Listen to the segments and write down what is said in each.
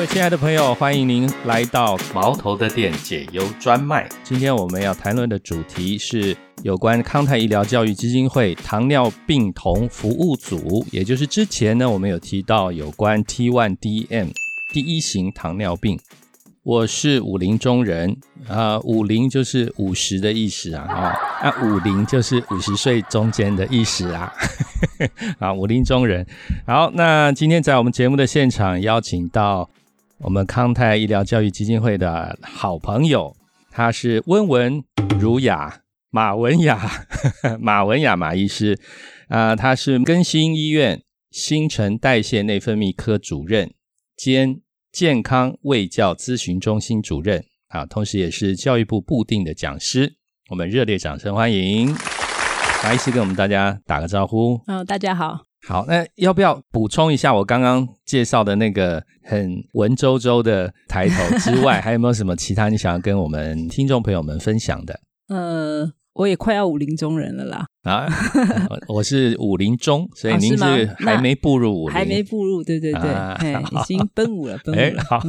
各位亲爱的朋友，欢迎您来到毛头的店解忧专卖。今天我们要谈论的主题是有关康泰医疗教育基金会糖尿病童服务组，也就是之前呢我们有提到有关 T1DM 第一型糖尿病。我是武林中人啊，武林就是五十的意思啊，啊，那武林就是五十岁中间的意思啊，啊，武林中人。好，那今天在我们节目的现场邀请到我们康泰医疗教育基金会的好朋友，他是温文儒雅马文雅，马文雅马医师啊，他是更新医院新陈代谢内分泌科主任兼。健康卫教咨询中心主任啊，同时也是教育部部定的讲师，我们热烈掌声欢迎马医师跟我们大家打个招呼。嗯，大家好。好，那要不要补充一下我刚刚介绍的那个很文绉绉的抬头之外，还有没有什么其他你想要跟我们听众朋友们分享的？呃。我也快要武林中人了啦！啊，我是武林中，所以您是还没步入武林，还没步入，对对对，已经奔五了，奔五了。好，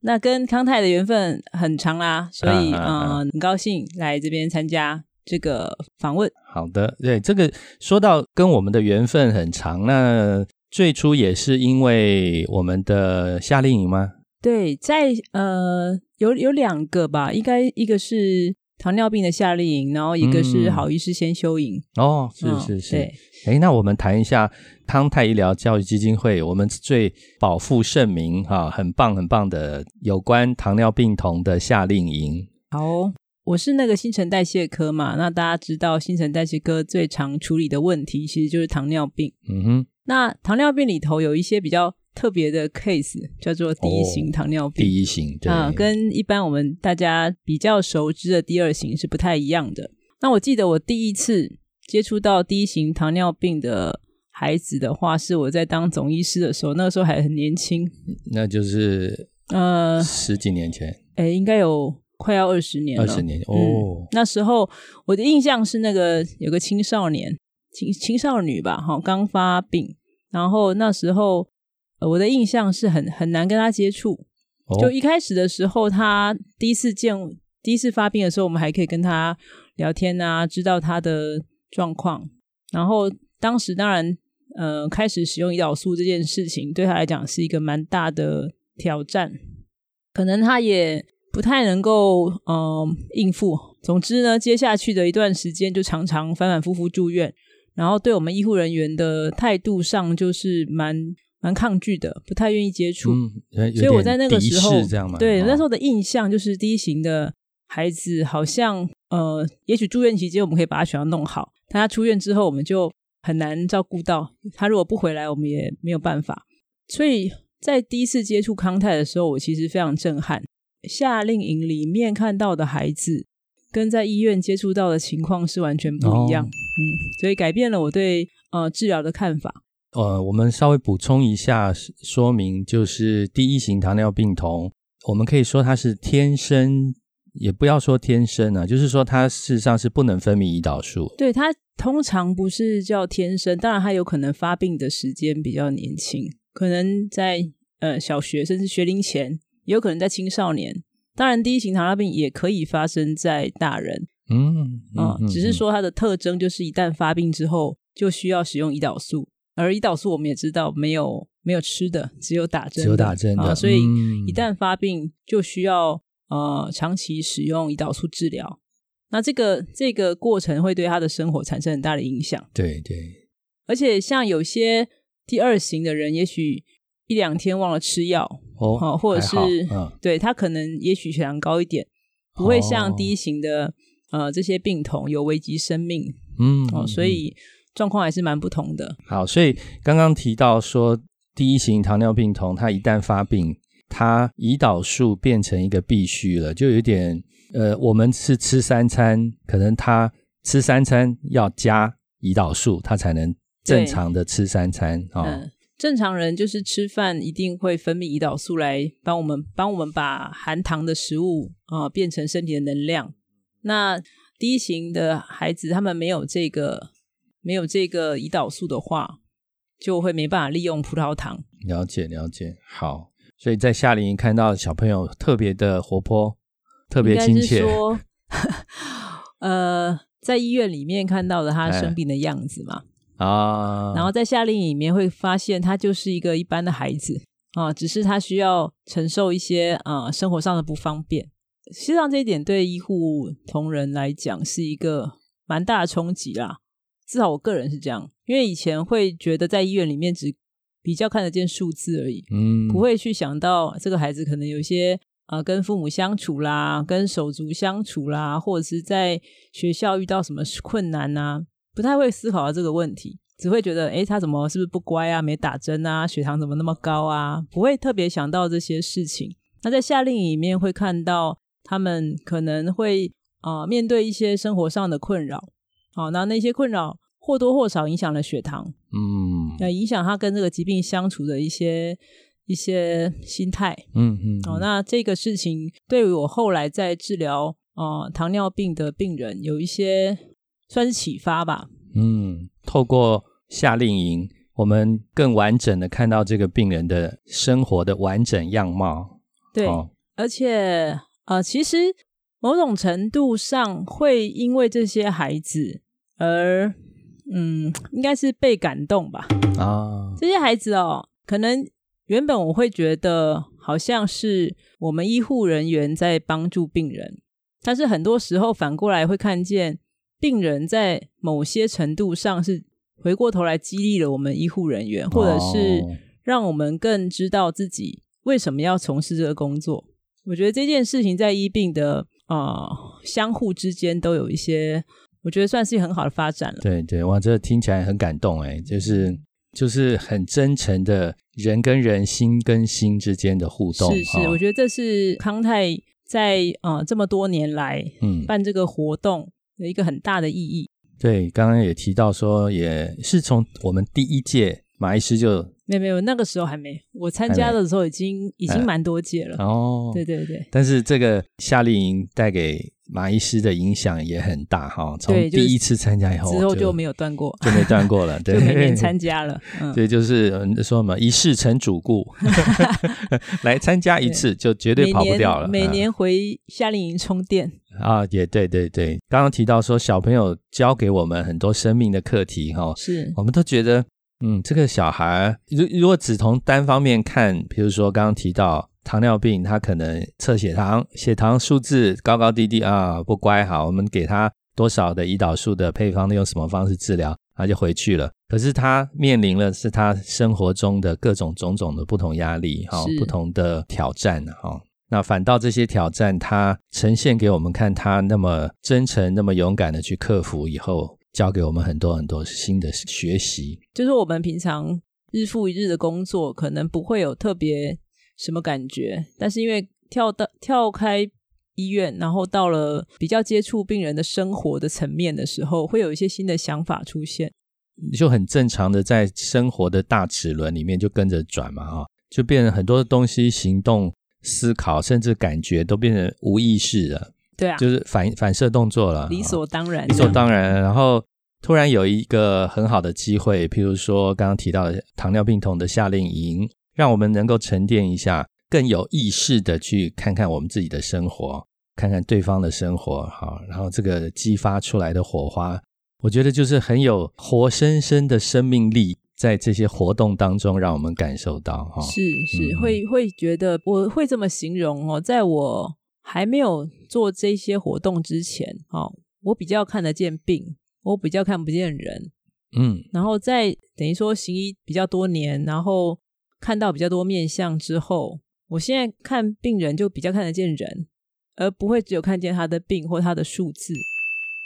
那跟康泰的缘分很长啦，所以嗯，很高兴来这边参加这个访问。好的，对这个说到跟我们的缘分很长，那最初也是因为我们的夏令营吗？对，在呃，有有两个吧，应该一个是。糖尿病的夏令营，然后一个是好医师先修营。哦，是是是。哎，那我们谈一下康泰医疗教育基金会，我们最保负盛名哈，很棒很棒的有关糖尿病童的夏令营。好，我是那个新陈代谢科嘛，那大家知道新陈代谢科最常处理的问题其实就是糖尿病。嗯哼，那糖尿病里头有一些比较。特别的 case 叫做第一型糖尿病，第一型啊，跟一般我们大家比较熟知的第二型是不太一样的。那我记得我第一次接触到第一型糖尿病的孩子的话，是我在当总医师的时候，那个时候还很年轻，那就是呃十几年前，哎，应该有快要二十年了，二十年哦。那时候我的印象是那个有个青少年青青少女吧，哈，刚发病，然后那时候。我的印象是很很难跟他接触，就一开始的时候，他第一次见第一次发病的时候，我们还可以跟他聊天啊，知道他的状况。然后当时当然，呃，开始使用胰岛素这件事情对他来讲是一个蛮大的挑战，可能他也不太能够嗯应付。总之呢，接下去的一段时间就常常反反复复住院，然后对我们医护人员的态度上就是蛮。蛮抗拒的，不太愿意接触，所以我在那个时候，对那时候的印象就是第一型的孩子好像呃，也许住院期间我们可以把他学校弄好，但他出院之后我们就很难照顾到他。如果不回来，我们也没有办法。所以在第一次接触康泰的时候，我其实非常震撼。夏令营里面看到的孩子，跟在医院接触到的情况是完全不一样。嗯，所以改变了我对呃治疗的看法。呃，我们稍微补充一下说明，就是第一型糖尿病童，我们可以说它是天生，也不要说天生啊，就是说它事实上是不能分泌胰岛素。对它通常不是叫天生，当然它有可能发病的时间比较年轻，可能在呃小学甚至学龄前，也有可能在青少年。当然，第一型糖尿病也可以发生在大人，嗯啊，只是说它的特征就是一旦发病之后，就需要使用胰岛素。而胰岛素我们也知道没有没有吃的，只有打针，只有打针的，所以一旦发病就需要呃长期使用胰岛素治疗。那这个这个过程会对他的生活产生很大的影响。对对，而且像有些第二型的人，也许一两天忘了吃药哦，或者是对他可能也许血糖高一点，不会像第一型的呃这些病童有危及生命。嗯哦，所以。状况还是蛮不同的。好，所以刚刚提到说，第一型糖尿病童他一旦发病，他胰岛素变成一个必须了，就有点呃，我们是吃三餐，可能他吃三餐要加胰岛素，他才能正常的吃三餐啊。正常人就是吃饭一定会分泌胰岛素来帮我们帮我们把含糖的食物啊变成身体的能量。那第一型的孩子他们没有这个。没有这个胰岛素的话，就会没办法利用葡萄糖。了解了解，好，所以在夏令营看到小朋友特别的活泼，特别亲切。说，呃，在医院里面看到了他哎生病的样子嘛，啊，然后在夏令营里面会发现他就是一个一般的孩子啊，只是他需要承受一些啊生活上的不方便。实际上这一点对医护同仁来讲是一个蛮大的冲击啦，至少我个人是这样，因为以前会觉得在医院里面只比较看得见数字而已，嗯，不会去想到这个孩子可能有一些呃跟父母相处啦，跟手足相处啦，或者是在学校遇到什么困难呐、不太会思考到这个问题，只会觉得诶他怎么是不是不乖啊，没打针啊，血糖怎么那么高啊，不会特别想到这些事情。那在夏令营里面会看到他们可能会啊、呃面对一些生活上的困扰，好，那那些困扰或多或少影响了血糖，嗯那，影响他跟这个疾病相处的一些一些心态。嗯嗯，哦，那这个事情对于我后来在治疗呃糖尿病的病人有一些算是启发吧。嗯，透过夏令营，我们更完整的看到这个病人的生活的完整样貌。对，哦而且呃，其实某种程度上会因为这些孩子而嗯，应该是被感动吧。啊，这些孩子哦，可能原本我会觉得好像是我们医护人员在帮助病人，但是很多时候反过来会看见病人在某些程度上是回过头来激励了我们医护人员，或者是哦让我们更知道自己为什么要从事这个工作。我觉得这件事情在医病的呃相互之间都有一些，我觉得算是很好的发展了。对对，哇，这听起来很感动哎，就是就是很真诚的人跟人、心跟心之间的互动。是是，哈我觉得这是康泰在呃这么多年来嗯，办这个活动的一个很大的意义。对，刚刚也提到说，也是从我们第一届马医师就没有没有，那个时候还没，我参加的时候已经已经蛮多届了。哦，对对对，但是这个夏令营带给马医师的影响也很大哈，从对第一次参加以后之后就没有断过，就没断过了，对，就每年参加了。嗯，对，就是嗯说什么一事成主顾，来参加一次就绝对跑不掉了。年每嗯年回夏令营充电。啊，也对对对，刚刚提到说小朋友教给我们很多生命的课题哈，是。我们都觉得嗯，这个小孩如如果只从单方面看，比如说刚刚提到糖尿病，他可能测血糖，血糖数字高高低低啊，不乖，好，我们给他多少的胰岛素的配方，用什么方式治疗，他就回去了。可是他面临了是他生活中的各种种种的不同压力，哈、是。不同的挑战，哈、那反倒这些挑战，他呈现给我们看，他那么真诚、那么勇敢的去克服以后，教给我们很多很多新的学习。就是我们平常日复一日的工作，可能不会有特别什么感觉，但是因为跳到跳开医院，然后到了比较接触病人的生活的层面的时候，会有一些新的想法出现。就很正常的在生活的大齿轮里面就跟着转嘛，哈，就变成很多东西、行动、思考，甚至感觉都变成无意识了，对啊，就是反反射动作了，理所当然，理所当然。然后突然有一个很好的机会，譬如说刚刚提到的糖尿病童的夏令营，让我们能够沉淀一下，更有意识的去看看我们自己的生活，看看对方的生活，好，然后这个激发出来的火花。我觉得就是很有活生生的生命力，在这些活动当中，让我们感受到哈。是是、嗯会会觉得我会这么形容哦，在我还没有做这些活动之前，哦，我比较看得见病，我比较看不见人，嗯然后在等于说行医比较多年，然后看到比较多面相之后，我现在看病人就比较看得见人，而不会只有看见他的病或他的数字。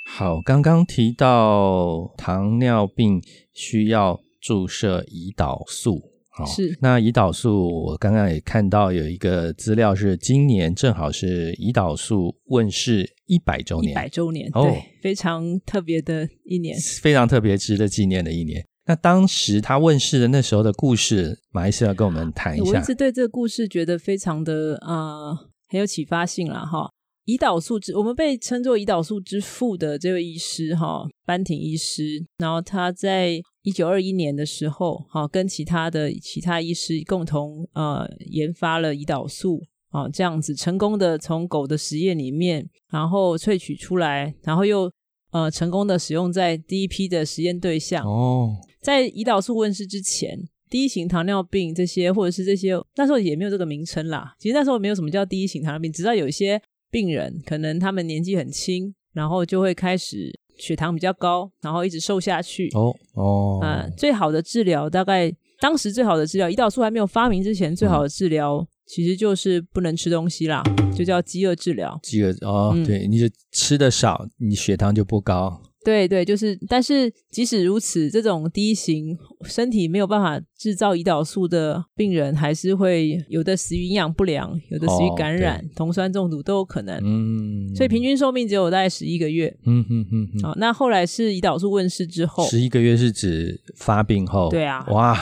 好，刚刚提到糖尿病需要注射胰岛素，好，是那胰岛素，我刚刚也看到有一个资料是今年正好是胰岛素问世一百周年一，百周年，哦对，非常特别的一年。非常特别值得纪念的一年。那当时他问世的那时候的故事，马医师要跟我们谈一下我一直。对这个故事觉得非常的呃很有启发性啦哈，胰岛素之，我们被称作胰岛素之父的这位医师哈，班廷医师，然后他在一九二一年的时候，哈，跟其他的其他医师共同呃研发了胰岛素，啊，这样子成功的从狗的实验里面，然后萃取出来，然后又呃成功的使用在第一批的实验对象。哦，在胰岛素问世之前。第一型糖尿病这些，或者是这些，那时候也没有这个名称啦。其实那时候没有什么叫第一型糖尿病，只知道有一些病人可能他们年纪很轻，然后就会开始血糖比较高，然后一直瘦下去。哦哦，啊，最好的治疗大概当时最好的治疗，胰岛素还没有发明之前，最好的治疗其实就是不能吃东西啦，就叫饥饿治疗。饥饿哦，对，你就吃的少，你血糖就不高。对对，就是，但是即使如此，这种低型身体没有办法制造胰岛素的病人，还是会有的死于营养不良，有的死于感染、酮酸中毒都有可能。嗯，所以平均寿命只有大概十一个月。嗯嗯嗯。好，那后来是胰岛素问世之后，十一个月是指发病后。对啊。哇，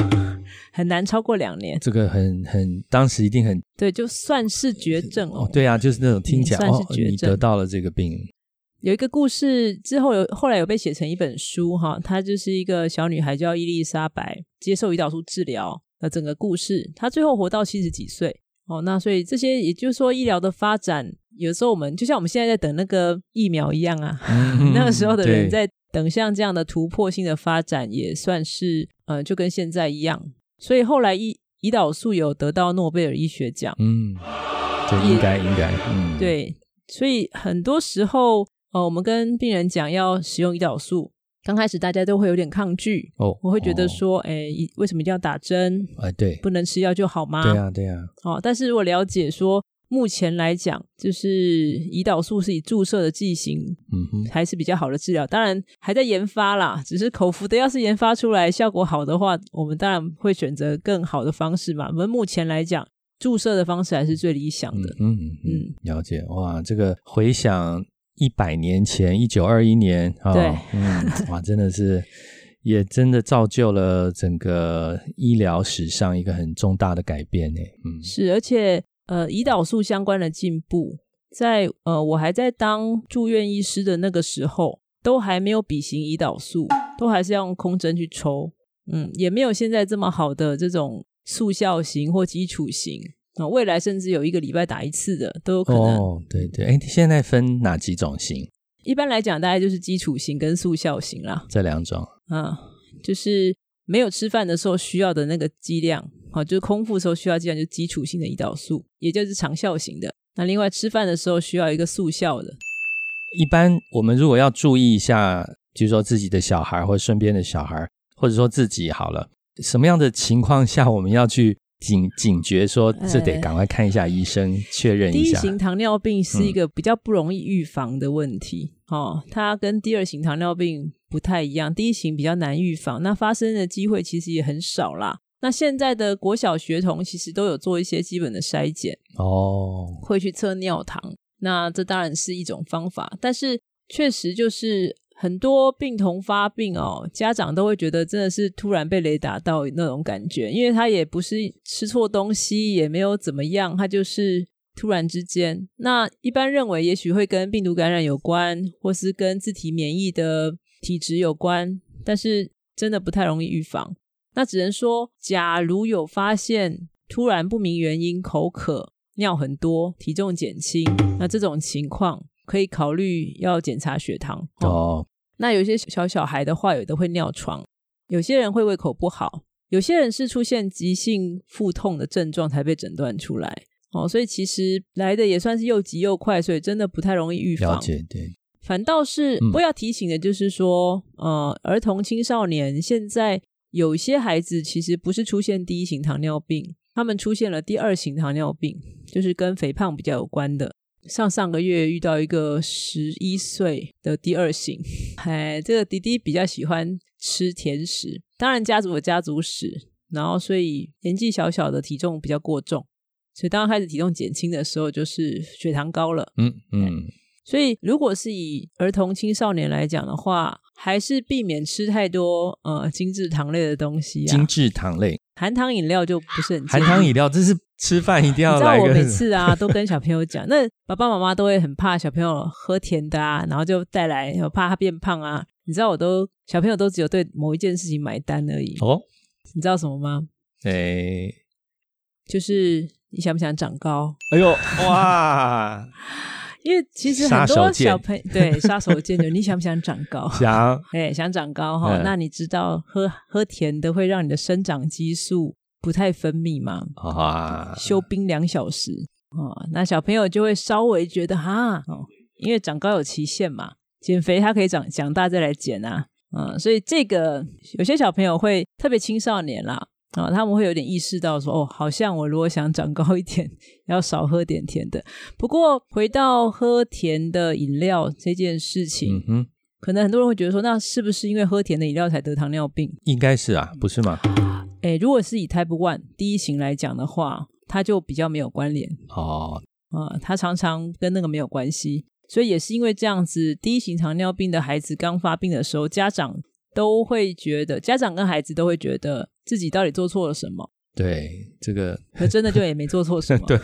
很难超过两年。这个很很，当时一定很对，就算是绝症哦。对啊，就是那种听起来哦，你得到了这个病。有一个故事之后有后来有被写成一本书哈，她就是一个小女孩叫伊丽莎白接受胰岛素治疗的整个故事，她最后活到七十几岁哦。那所以这些也就是说医疗的发展，有时候我们就像我们现在在等那个疫苗一样啊，那个时候的人在等像这样的突破性的发展，也算是呃就跟现在一样。所以后来胰胰岛素有得到诺贝尔医学奖，嗯，这应该应该，嗯，对，所以很多时候。哦，我们跟病人讲要使用胰岛素，刚开始大家都会有点抗拒哦，我会觉得说，哎，为什么一定要打针？哎，对，不能吃药就好吗？对呀，对呀。哦，但是如果了解说，目前来讲，就是胰岛素是以注射的剂型，嗯哼，还是比较好的治疗。当然还在研发啦，只是口服的，要是研发出来效果好的话，我们当然会选择更好的方式嘛。我们目前来讲，注射的方式还是最理想的。嗯嗯，了解哇，这个回想。一百年前，一九二一年啊，嗯，哇，真的是，也真的造就了整个医疗史上一个很重大的改变呢。嗯，是，而且呃，胰岛素相关的进步，在呃，我还在当住院医师的那个时候，都还没有比型胰岛素，都还是要用空针去抽，嗯，也没有现在这么好的这种速效型或基础型。那未来甚至有一个礼拜打一次的都有可能。哦，对对，哎，现在分哪几种型？一般来讲，大概就是基础型跟速效型啦。这两种。啊，就是没有吃饭的时候需要的那个剂量，好，就是空腹时候需要剂量，就是基础性的胰岛素，也就是长效型的。那另外吃饭的时候需要一个速效的。一般我们如果要注意一下，就是说自己的小孩或者身边的小孩，或者说自己好了，什么样的情况下我们要去？警警觉说，这得赶快看一下医生，确认一下。第一型糖尿病是一个比较不容易预防的问题，哦，它跟第二型糖尿病不太一样。第一型比较难预防，那发生的机会其实也很少啦。那现在的国小学童其实都有做一些基本的筛检，哦，会去测尿糖，那这当然是一种方法，但是确实就是。很多病童发病哦，家长都会觉得真的是突然被雷打到那种感觉，因为他也不是吃错东西，也没有怎么样，他就是突然之间。那一般认为，也许会跟病毒感染有关，或是跟自体免疫的体质有关，但是真的不太容易预防。那只能说，假如有发现突然不明原因口渴、尿很多、体重减轻，那这种情况。可以考虑要检查血糖哦。那有些小小孩的话，有的会尿床，有些人会胃口不好，有些人是出现急性腹痛的症状才被诊断出来哦。所以其实来的也算是又急又快，所以真的不太容易预防。了解，对。反倒是不要提醒的，就是说，呃，儿童青少年现在有些孩子其实不是出现第一型糖尿病，他们出现了第二型糖尿病，就是跟肥胖比较有关的。上上个月遇到一个十一岁的第二型，哎，这个弟弟比较喜欢吃甜食，当然家族有家族史，然后所以年纪小小的体重比较过重，所以当开始体重减轻的时候，就是血糖高了。嗯嗯，所以如果是以儿童青少年来讲的话，还是避免吃太多呃精致糖类的东西啊，精致糖类，含糖饮料就不是很含糖饮料，这是吃饭一定要你知道我每次啊 都跟小朋友讲，那爸爸妈妈都会很怕小朋友喝甜的啊，然后就带来，我怕他变胖啊。你知道我都小朋友都只有对某一件事情买单而已。哦，你知道什么吗？哎，就是你想不想长高？哎呦，哇，因为其实很多小朋友对杀手锏就 你想不想长高？想哎，想长高哈，嗯那你知道喝喝甜的会让你的生长激素不太分泌嘛？啊，休冰两小时哦，那小朋友就会稍微觉得哈哦，因为长高有期限嘛，减肥他可以长长大再来减啊，嗯，所以这个有些小朋友会特别青少年啦。啊、他们会有点意识到说，哦，好像我如果想长高一点，要少喝点甜的。不过回到喝甜的饮料这件事情，嗯哼，可能很多人会觉得说，那是不是因为喝甜的饮料才得糖尿病？应该是啊，不是吗？诶，如果是以 Type One 第一型来讲的话，它就比较没有关联哦，啊、它常常跟那个没有关系。所以也是因为这样子，第一型糖尿病的孩子刚发病的时候，家长都会觉得，家长跟孩子都会觉得自己到底做错了什么，对，这个可真的就也没做错什么。对，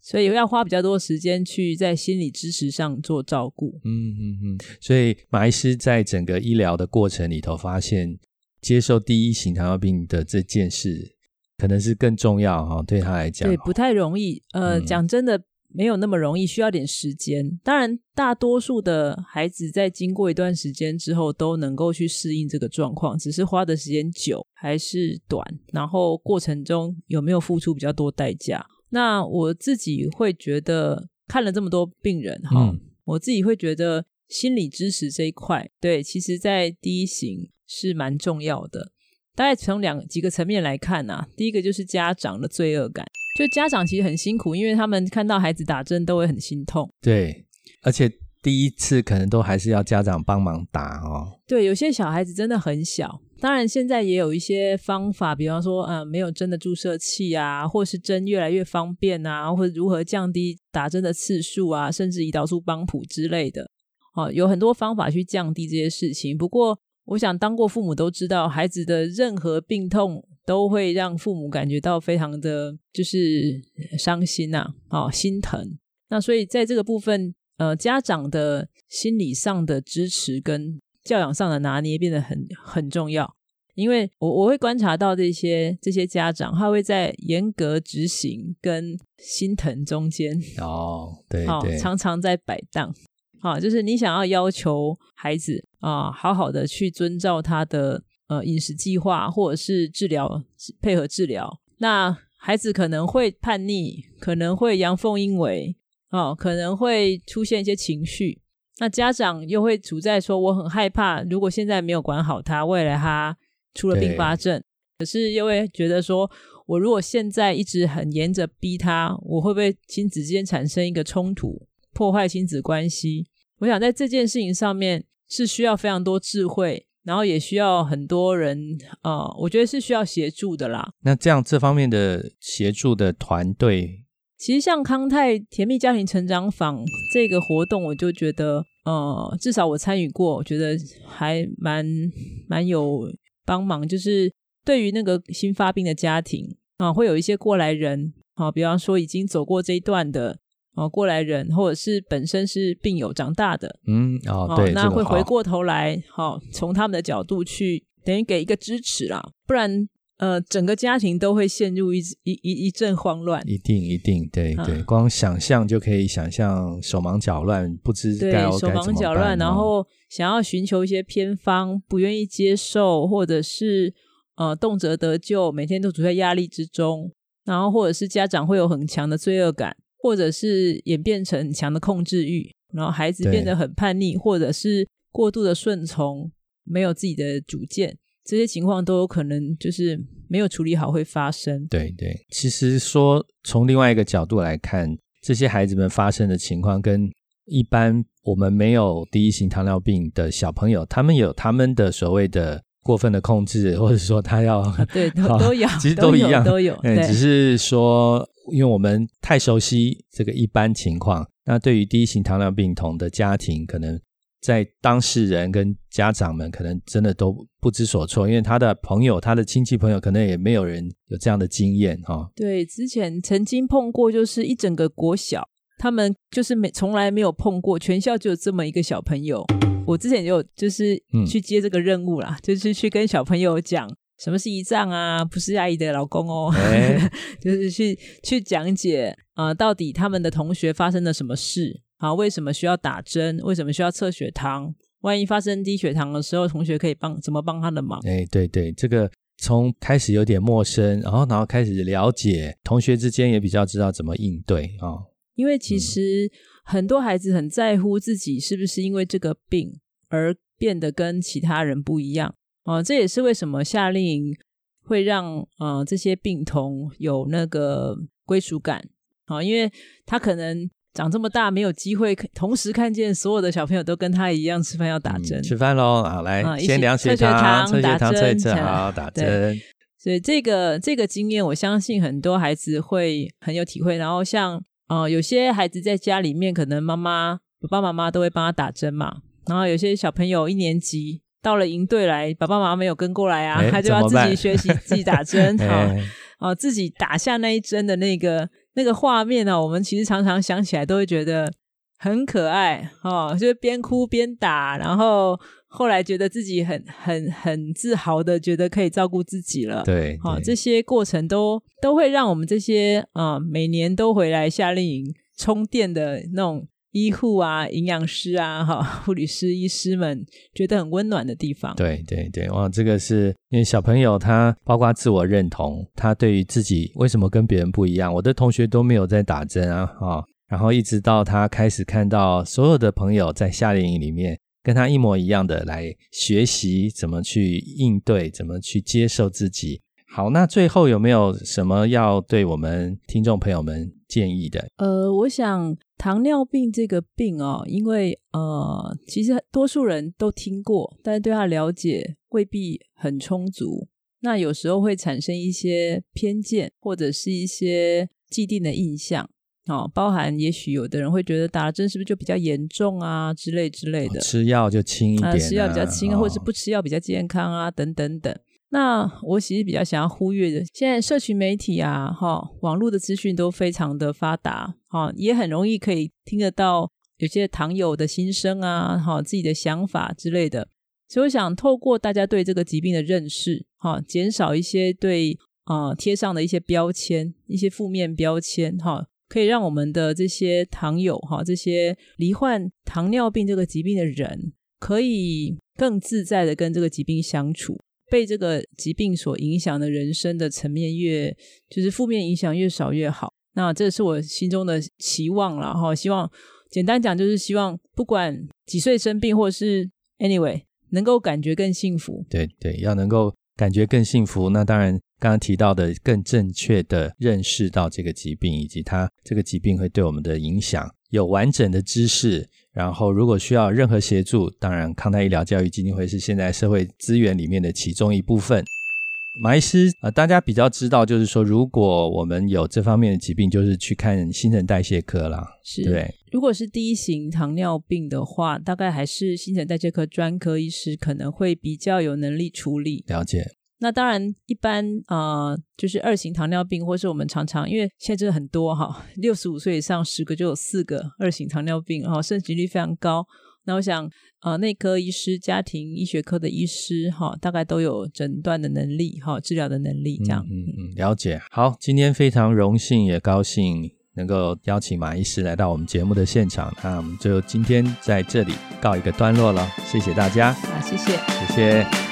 所以要花比较多时间去在心理支持上做照顾。嗯嗯嗯，所以马医师在整个医疗的过程里头，发现接受第一型糖尿病的这件事，可能是更重要哈、对他来讲对，，不太容易。呃，嗯讲真的，没有那么容易，需要点时间。当然，大多数的孩子在经过一段时间之后，都能够去适应这个状况，只是花的时间久还是短，然后过程中有没有付出比较多代价。那我自己会觉得，看了这么多病人哈，嗯我自己会觉得心理支持这一块，对，其实在第一型是蛮重要的。大概从两几个层面来看呐、第一个就是家长的罪恶感，就家长其实很辛苦，因为他们看到孩子打针都会很心痛。对，而且第一次可能都还是要家长帮忙打哦，对，有些小孩子真的很小，当然现在也有一些方法，比方说，呃，没有针的注射器啊，或是针越来越方便啊，或者如何降低打针的次数啊，甚至胰岛素帮谱之类的。哦，有很多方法去降低这些事情。不过，我想当过父母都知道，孩子的任何病痛都会让父母感觉到非常的就是伤心呐、哦，心疼。那所以在这个部分，呃，家长的心理上的支持跟教养上的拿捏变得很很重要。因为我我会观察到这些这些家长，他会在严格执行跟心疼中间，哦，对好、对，常常在摆荡。好、就是你想要要求孩子啊、好好的去遵照他的呃饮食计划，或者是治疗配合治疗，那孩子可能会叛逆，可能会阳奉阴违，哦，可能会出现一些情绪。那家长又会处在说我很害怕，如果现在没有管好他，未来他出了并发症，可是又会觉得说，我如果现在一直很严着逼他，我会不会亲子之间产生一个冲突，破坏亲子关系？我想在这件事情上面是需要非常多智慧，然后也需要很多人，呃，我觉得是需要协助的啦。那这样这方面的协助的团队，其实像康泰甜蜜家庭成长坊这个活动，我就觉得，呃，至少我参与过，我觉得还蛮蛮有帮忙。就是对于那个新发病的家庭啊、会有一些过来人啊、比方说已经走过这一段的啊、过来人，或者是本身是病友长大的，嗯，哦，对，那会回过头来，好、从他们的角度去等于给一个支持啦，不然呃，整个家庭都会陷入一一一一阵慌乱。一定一定，对嗯对，光想象就可以想象手忙脚乱，不知对该，手忙脚乱，然后想要寻求一些偏方，不愿意接受，或者是呃动辄得咎，每天都处在压力之中，然后或者是家长会有很强的罪恶感，或者是演变成很强的控制欲，然后孩子对变得很叛逆，或者是过度的顺从，没有自己的主见，这些情况都有可能就是没有处理好会发生。对对，其实说从另外一个角度来看，这些孩子们发生的情况跟一般我们没有第一型糖尿病的小朋友，他们有他们的所谓的过分的控制，或者说他要、对，都有，其实都有一样，都有。嗯，对只是说，因为我们太熟悉这个一般情况，那对于第一型糖尿病童的家庭，可能在当事人跟家长们可能真的都不知所措，因为他的朋友、他的亲戚朋友可能也没有人有这样的经验哈。对，之前曾经碰过，就是一整个国小，他们就是没从来没有碰过，全校就有这么一个小朋友。我之前有就是去接这个任务啦，就是去跟小朋友讲什么是遗仗啊，不是阿姨的老公哦，就是去去讲解啊，到底他们的同学发生了什么事啊？为什么需要打针？为什么需要测血糖？万一发生低血糖的时候，同学可以帮怎么帮他的忙？哎，对对，这个从开始有点陌生，然后然后开始了解，同学之间也比较知道怎么应对啊。因为其实。很多孩子很在乎自己是不是因为这个病而变得跟其他人不一样啊，这也是为什么夏令营会让呃这些病童有那个归属感啊，因为他可能长这么大没有机会同时看见所有的小朋友都跟他一样吃饭要打针，吃饭喽啊，来先量血糖，测血糖，测一测好打针，所以这个这个经验，我相信很多孩子会很有体会，然后像。呃，有些孩子在家里面，可能妈妈、爸爸妈妈都会帮他打针嘛。然后有些小朋友一年级到了营队来，爸爸妈妈没有跟过来啊，他就要自己学习自己打针 好。哦，自己打下那一针的那个那个画面呢，我们其实常常想起来都会觉得很可爱哦，就是边哭边打，然后。后来觉得自己很很很自豪的，觉得可以照顾自己了。对，好，这些过程都都会让我们这些啊每年都回来夏令营充电的那种医护啊、营养师啊、哈 护理师、医师们觉得很温暖的地方。对对对，哇，这个是因为小朋友他包括自我认同，他对于自己为什么跟别人不一样，我的同学都没有在打针啊，哈，然后一直到他开始看到所有的朋友在夏令营里面。跟他一模一样的来学习怎么去应对，怎么去接受自己。好，那最后有没有什么要对我们听众朋友们建议的？呃，我想糖尿病这个病哦，因为呃，其实多数人都听过，但是对他了解未必很充足。那有时候会产生一些偏见，或者是一些既定的印象。哦，包含也许有的人会觉得打了针是不是就比较严重啊之类之类的，吃药就轻一点，吃药比较轻，或者是不吃药比较健康啊等等等。那我其实比较想要忽略的，现在社群媒体啊，哈，网络的资讯都非常的发达，哈，也很容易可以听得到有些糖友的心声啊，哈，自己的想法之类的。所以我想透过大家对这个疾病的认识，哈，减少一些对啊贴上的一些标签，一些负面标签，哈。可以让我们的这些糖友哈，这些罹患糖尿病这个疾病的人，可以更自在的跟这个疾病相处，被这个疾病所影响的人生的层面越，就是负面影响越少越好。那这是我心中的期望了哈。希望简单讲就是希望，不管几岁生病，或者是 anyway，能够感觉更幸福。对对，要能够感觉更幸福，那当然。刚刚提到的，更正确的认识到这个疾病以及它这个疾病会对我们的影响，有完整的知识。然后，如果需要任何协助，当然康泰医疗教育基金会是现在社会资源里面的其中一部分。马医师啊，大家比较知道，就是说，如果我们有这方面的疾病，就是去看新陈代谢科啦。是，对。如果是第一型糖尿病的话，大概还是新陈代谢科专科医师可能会比较有能力处理。了解。那当然，一般啊，就是二型糖尿病，或是我们常常因为现在真的很多哈，六十五岁以上十个就有四个二型糖尿病，哈，盛行率非常高。那我想，呃，内科医师、家庭医学科的医师，哈，大概都有诊断的能力，哈，治疗的能力，这样。嗯嗯，了解。好，今天非常荣幸，也高兴能够邀请马医师来到我们节目的现场。那我们就今天在这里告一个段落了，谢谢大家。好，谢谢，谢谢。